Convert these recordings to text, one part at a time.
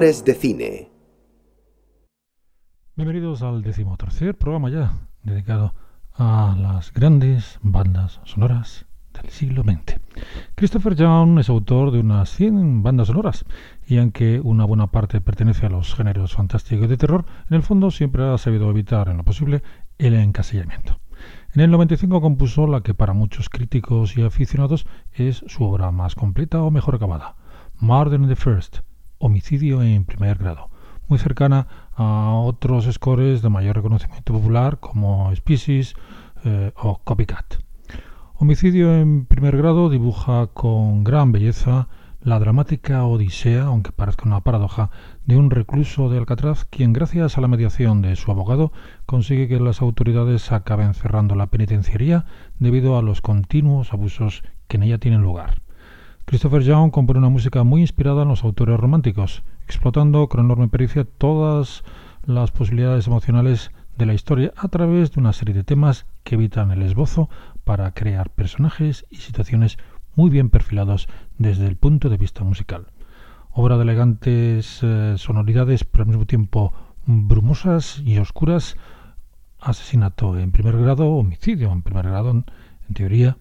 De cine. Bienvenidos al decimotercer programa ya dedicado a las grandes bandas sonoras del siglo XX. Christopher Young es autor de unas 100 bandas sonoras y aunque una buena parte pertenece a los géneros fantástico y de terror, en el fondo siempre ha sabido evitar en lo posible el encasillamiento. En el 95 compuso la que para muchos críticos y aficionados es su obra más completa o mejor acabada, Murder in the First, Homicidio en primer grado, muy cercana a otros scores de mayor reconocimiento popular como Species eh, o Copycat. Homicidio en primer grado dibuja con gran belleza la dramática odisea, aunque parezca una paradoja, de un recluso de Alcatraz quien, gracias a la mediación de su abogado, consigue que las autoridades acaben cerrando la penitenciaría debido a los continuos abusos que en ella tienen lugar. Christopher Young compone una música muy inspirada en los autores románticos, explotando con enorme pericia todas las posibilidades emocionales de la historia a través de una serie de temas que evitan el esbozo para crear personajes y situaciones muy bien perfilados desde el punto de vista musical. Obra de elegantes eh, sonoridades, pero al mismo tiempo brumosas y oscuras, asesinato en primer grado, homicidio en primer grado, en teoría,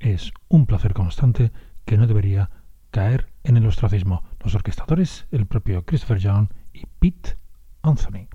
es un placer constante que no debería caer en el ostracismo. Los orquestadores, el propio Christopher Young y Pete Anthony.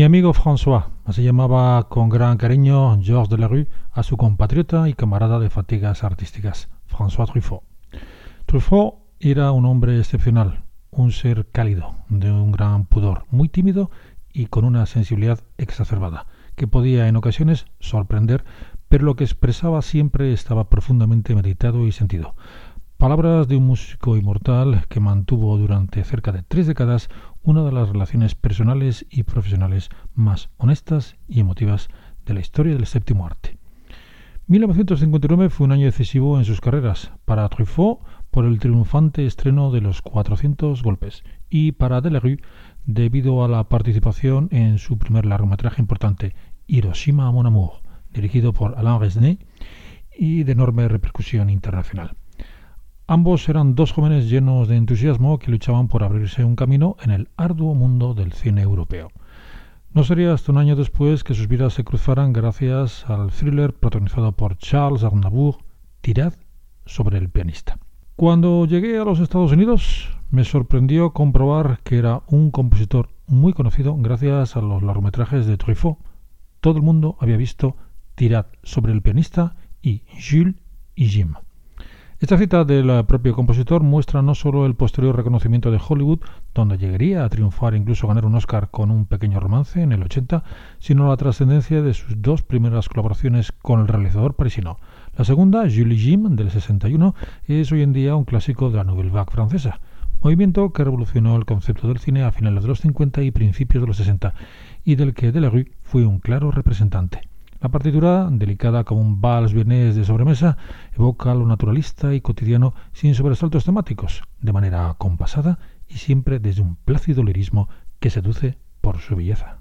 Mi amigo François, así llamaba con gran cariño Georges Delarue a su compatriota y camarada de fatigas artísticas, François Truffaut. Truffaut era un hombre excepcional, un ser cálido, de un gran pudor, muy tímido y con una sensibilidad exacerbada, que podía en ocasiones sorprender, pero lo que expresaba siempre estaba profundamente meditado y sentido. Palabras de un músico inmortal que mantuvo durante cerca de tres décadas una de las relaciones personales y profesionales más honestas y emotivas de la historia del séptimo arte. 1959 fue un año decisivo en sus carreras, para Truffaut por el triunfante estreno de Los 400 golpes y para Delarue debido a la participación en su primer largometraje importante, Hiroshima Mon Amour, dirigido por Alain Resnais y de enorme repercusión internacional. Ambos eran dos jóvenes llenos de entusiasmo que luchaban por abrirse un camino en el arduo mundo del cine europeo. No sería hasta un año después que sus vidas se cruzaran gracias al thriller protagonizado por Charles Aznavour, Tirad sobre el pianista. Cuando llegué a los Estados Unidos, me sorprendió comprobar que era un compositor muy conocido gracias a los largometrajes de Truffaut. Todo el mundo había visto Tirad sobre el pianista y Jules y Jim. Esta cita del propio compositor muestra no solo el posterior reconocimiento de Hollywood, donde llegaría a triunfar e incluso ganar un Oscar con un pequeño romance en el 80, sino la trascendencia de sus dos primeras colaboraciones con el realizador parisino. La segunda, Julie Jim, del 61, es hoy en día un clásico de la Nouvelle Vague francesa, movimiento que revolucionó el concepto del cine a finales de los 50 y principios de los 60, y del que Delarue fue un claro representante. La partitura, delicada como un vals vienés de sobremesa, evoca lo naturalista y cotidiano sin sobresaltos temáticos, de manera compasada y siempre desde un plácido lirismo que seduce por su belleza.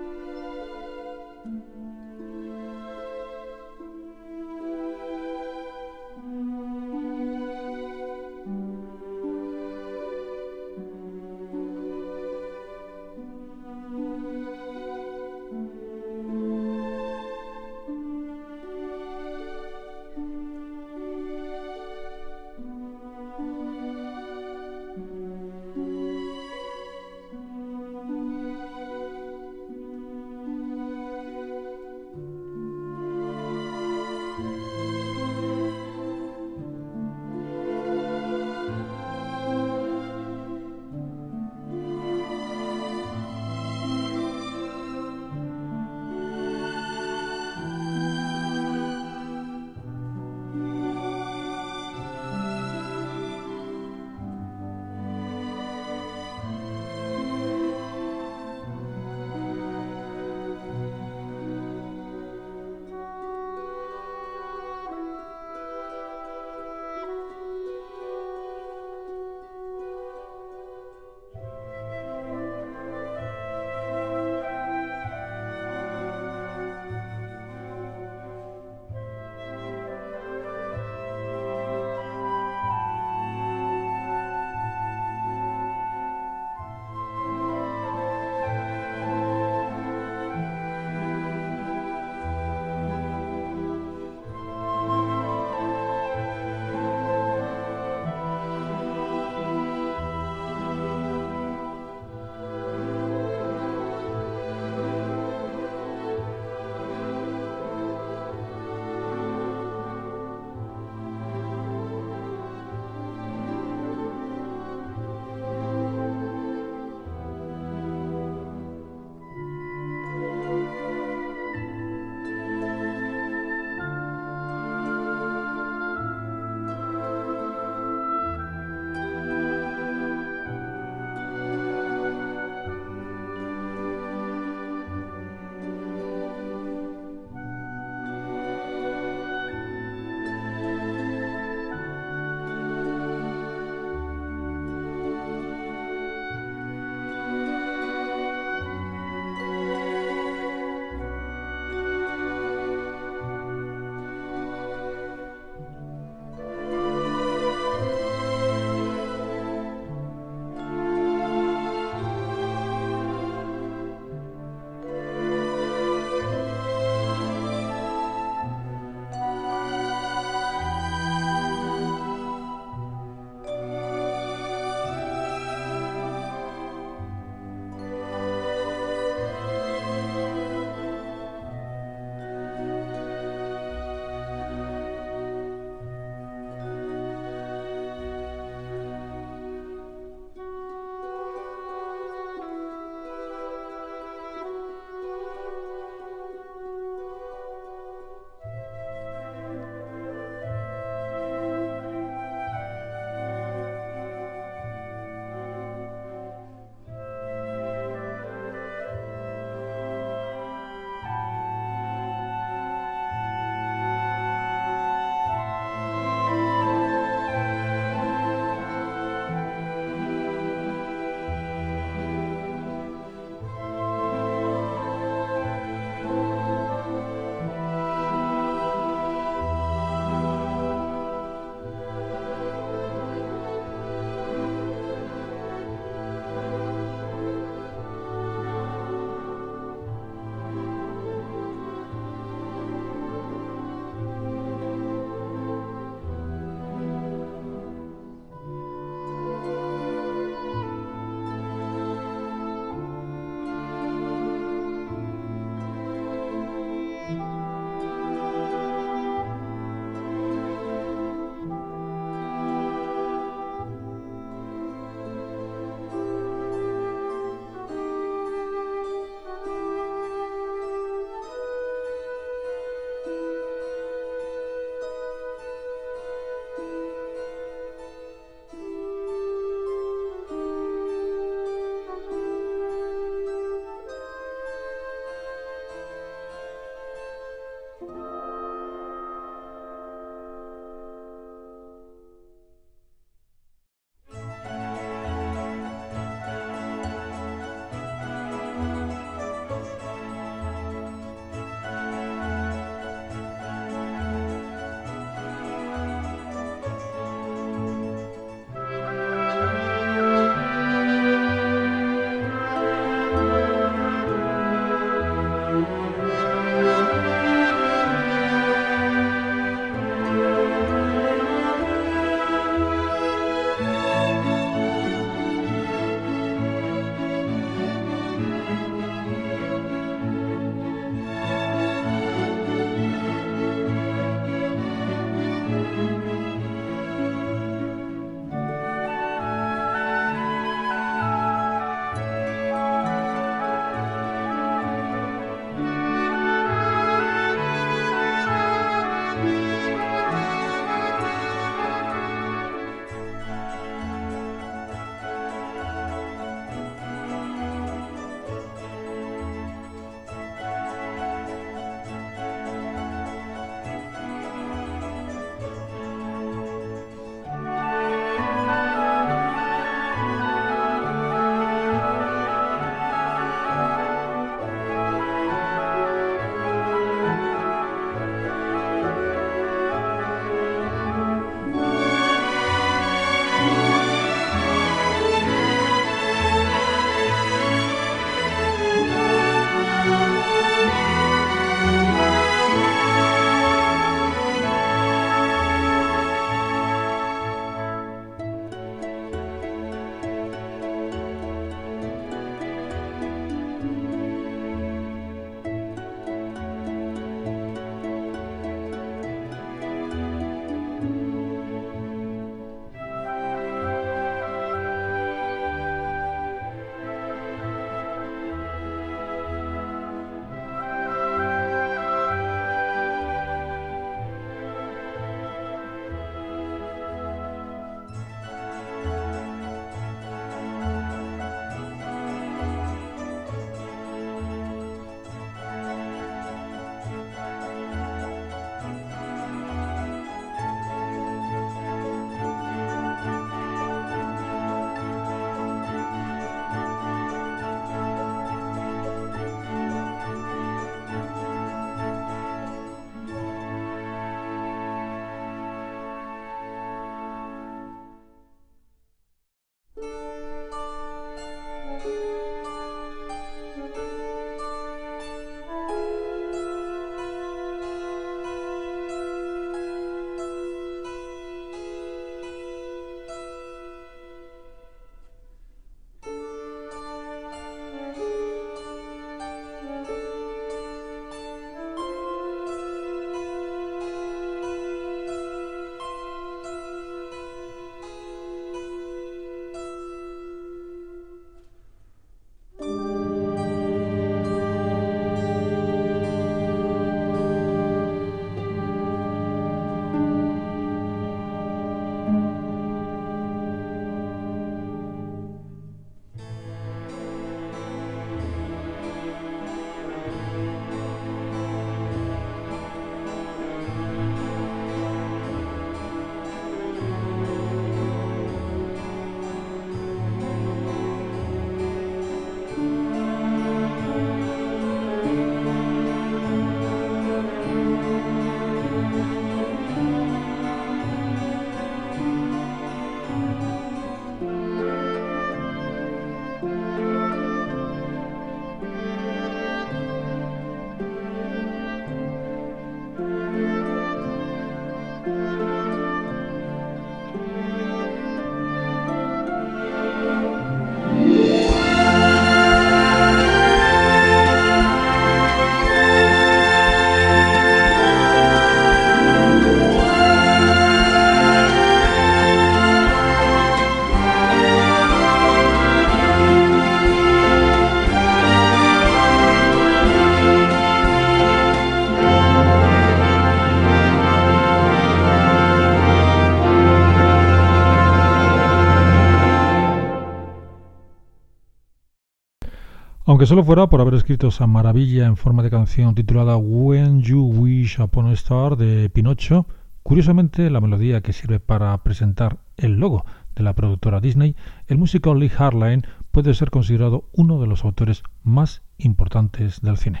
Aunque solo fuera por haber escrito esa maravilla en forma de canción titulada When You Wish Upon a Star de Pinocho, curiosamente la melodía que sirve para presentar el logo de la productora Disney, el músico Lee Harline puede ser considerado uno de los autores más importantes del cine.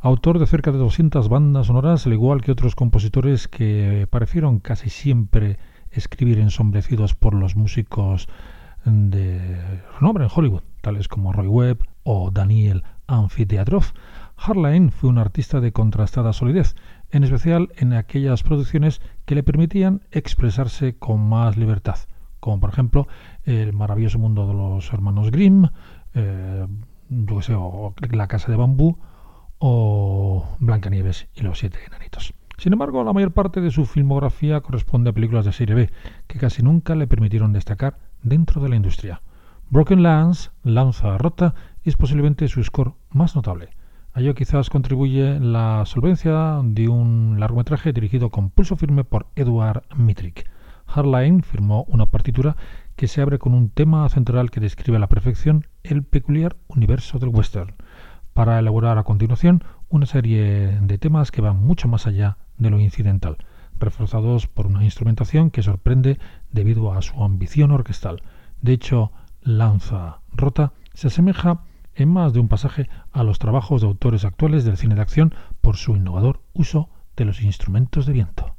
Autor de cerca de 200 bandas sonoras, al igual que otros compositores que parecieron casi siempre escribir ensombrecidos por los músicos de renombre en Hollywood, tales como Roy Webb o Daniel Amfiteatrov, Harline fue un artista de contrastada solidez, en especial en aquellas producciones que le permitían expresarse con más libertad, como por ejemplo El maravilloso mundo de los hermanos Grimm, eh, o La casa de bambú, o Blancanieves y los siete enanitos. Sin embargo, la mayor parte de su filmografía corresponde a películas de serie B, que casi nunca le permitieron destacar dentro de la industria. Broken Lance, Lanza Rota, es posiblemente su score más notable. A ello quizás contribuye la solvencia de un largometraje dirigido con pulso firme por Edward Mitrick. Hardline firmó una partitura que se abre con un tema central que describe a la perfección el peculiar universo del western, para elaborar a continuación una serie de temas que van mucho más allá de lo incidental, reforzados por una instrumentación que sorprende debido a su ambición orquestal. De hecho, Lanza Rota se asemeja en más de un pasaje a los trabajos de autores actuales del cine de acción por su innovador uso de los instrumentos de viento.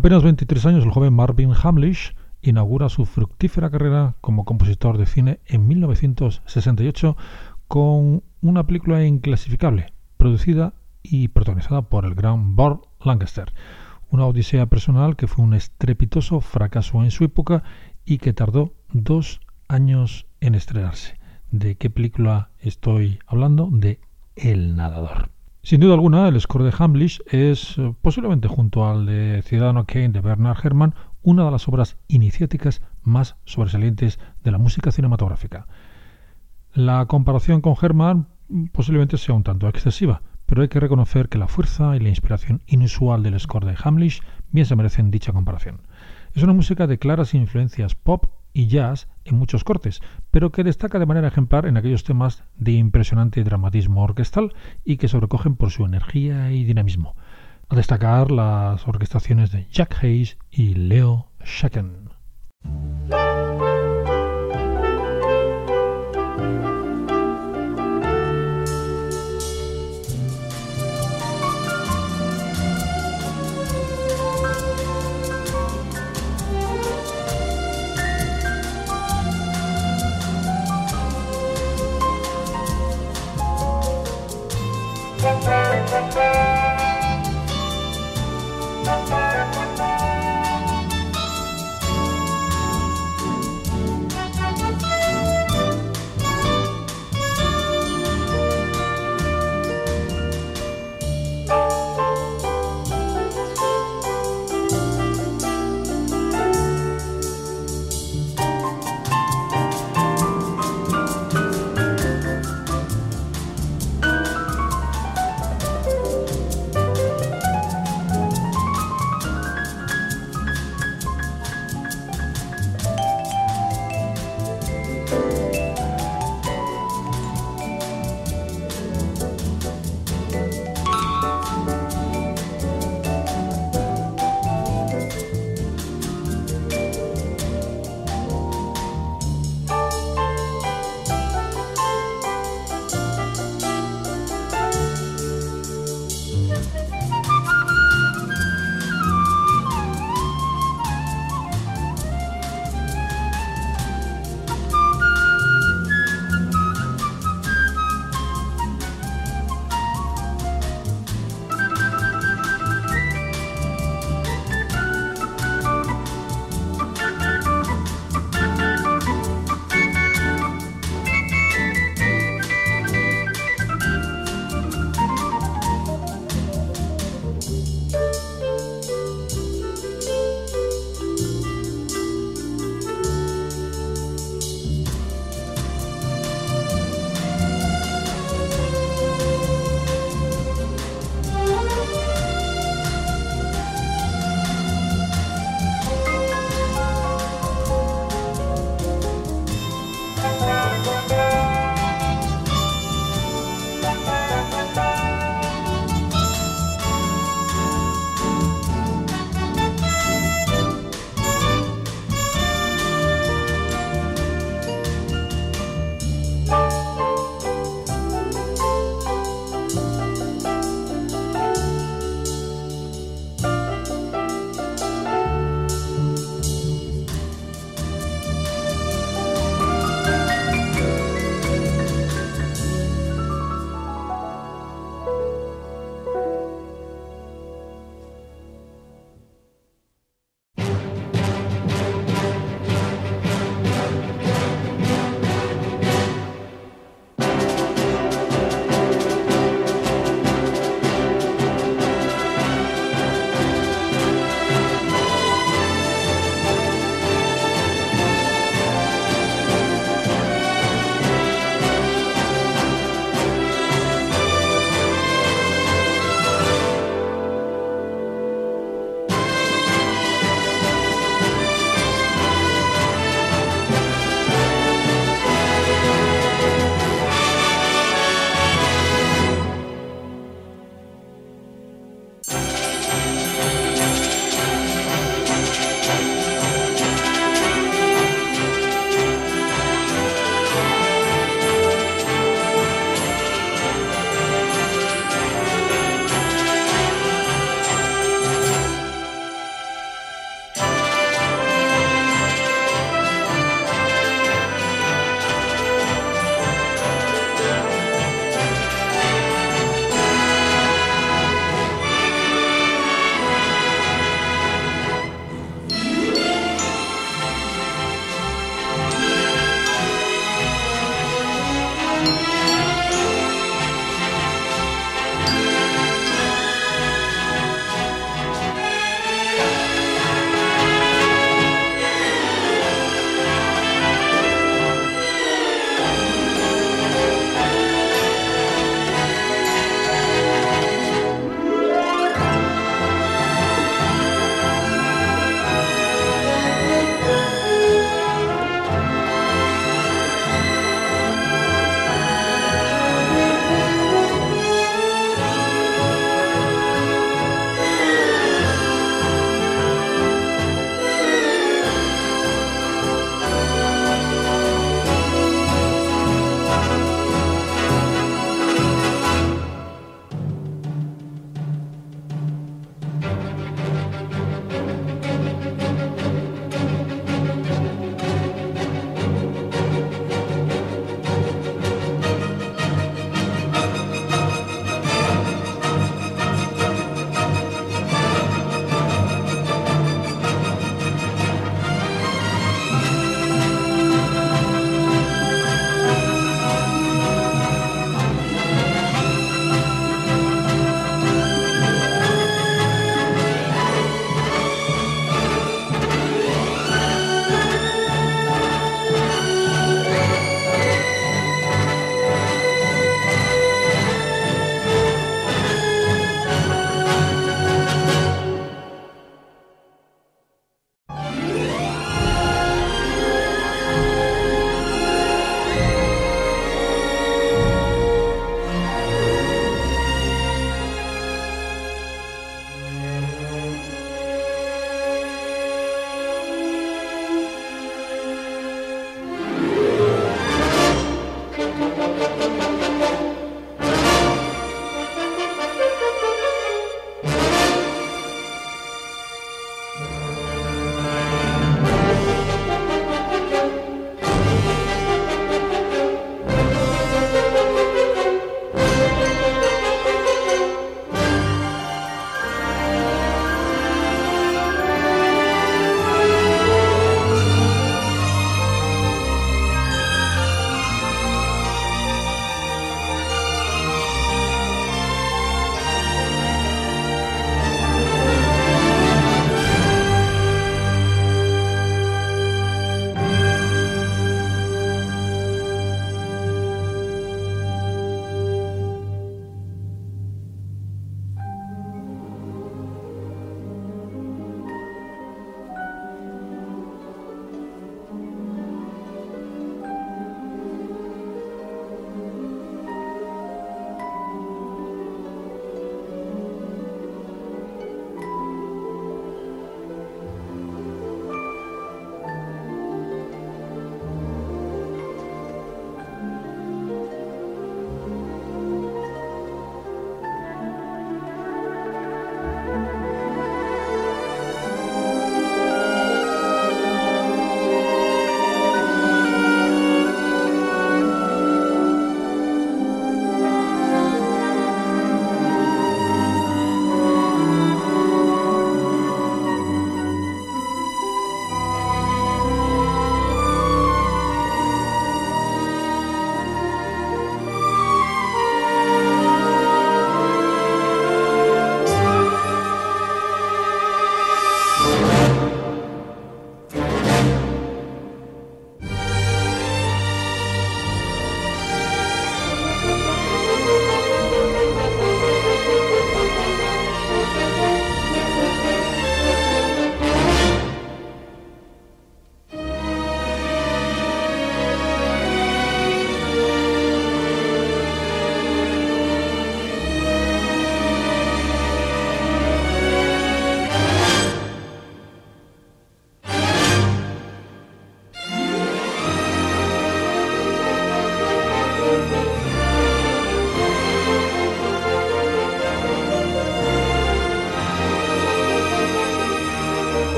Apenas 23 años, el joven Marvin Hamlish inaugura su fructífera carrera como compositor de cine en 1968 con una película inclasificable, producida y protagonizada por el gran Burt Lancaster. Una odisea personal que fue un estrepitoso fracaso en su época y que tardó dos años en estrenarse. ¿De qué película estoy hablando? De El Nadador. Sin duda alguna, el score de Hamlish es, eh, posiblemente junto al de Ciudadano Kane de Bernard Herrmann, una de las obras iniciáticas más sobresalientes de la música cinematográfica. La comparación con Herrmann posiblemente sea un tanto excesiva, pero hay que reconocer que la fuerza y la inspiración inusual del score de Hamlish bien se merecen dicha comparación. Es una música de claras influencias pop y jazz en muchos cortes, pero que destaca de manera ejemplar en aquellos temas de impresionante dramatismo orquestal y que sobrecogen por su energía y dinamismo. A destacar las orquestaciones de Jack Hayes y Leo Shaken.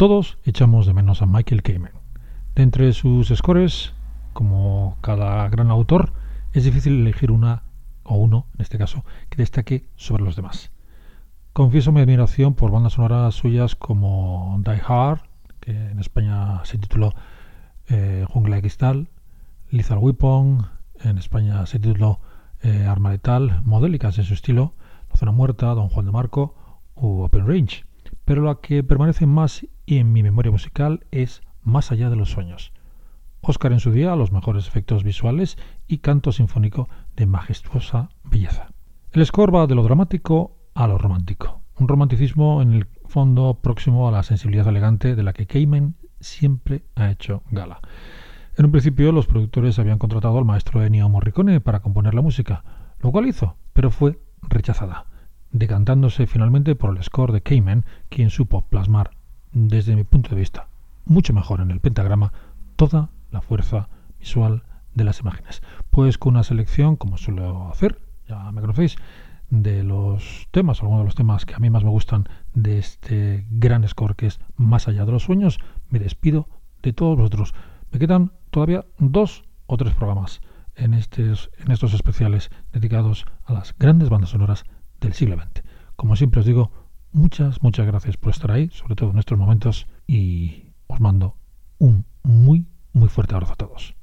Todos echamos de menos a Michael Kamen. De entre sus scores, como cada gran autor, es difícil elegir una o uno, en este caso, que destaque sobre los demás. Confieso mi admiración por bandas sonoras suyas como Die Hard, que en España se tituló eh, Jungla de Cristal, Lethal Weapon, en España se tituló eh, Arma Letal, modélicas en su estilo, La Zona Muerta, Don Juan de Marco u Open Range. Pero la que permanece más en mi memoria musical es Más allá de los sueños. Oscar en su día, los mejores efectos visuales y canto sinfónico de majestuosa belleza. El score va de lo dramático a lo romántico. Un romanticismo en el fondo próximo a la sensibilidad elegante de la que Cayman siempre ha hecho gala. En un principio los productores habían contratado al maestro Ennio Morricone para componer la música, lo cual hizo, pero fue rechazada, decantándose finalmente por el score de Cayman, quien supo plasmar, desde mi punto de vista, mucho mejor en el pentagrama, toda la fuerza visual de las imágenes. Pues con una selección, como suelo hacer, ya me conocéis, de los temas, algunos de los temas que a mí más me gustan de este gran score que es Más allá de los sueños, me despido de todos vosotros. Me quedan todavía dos o tres programas en estos, en estos especiales dedicados a las grandes bandas sonoras del siglo XX. Como siempre os digo, muchas, muchas gracias por estar ahí, sobre todo en estos momentos, y os mando un muy, muy fuerte abrazo a todos.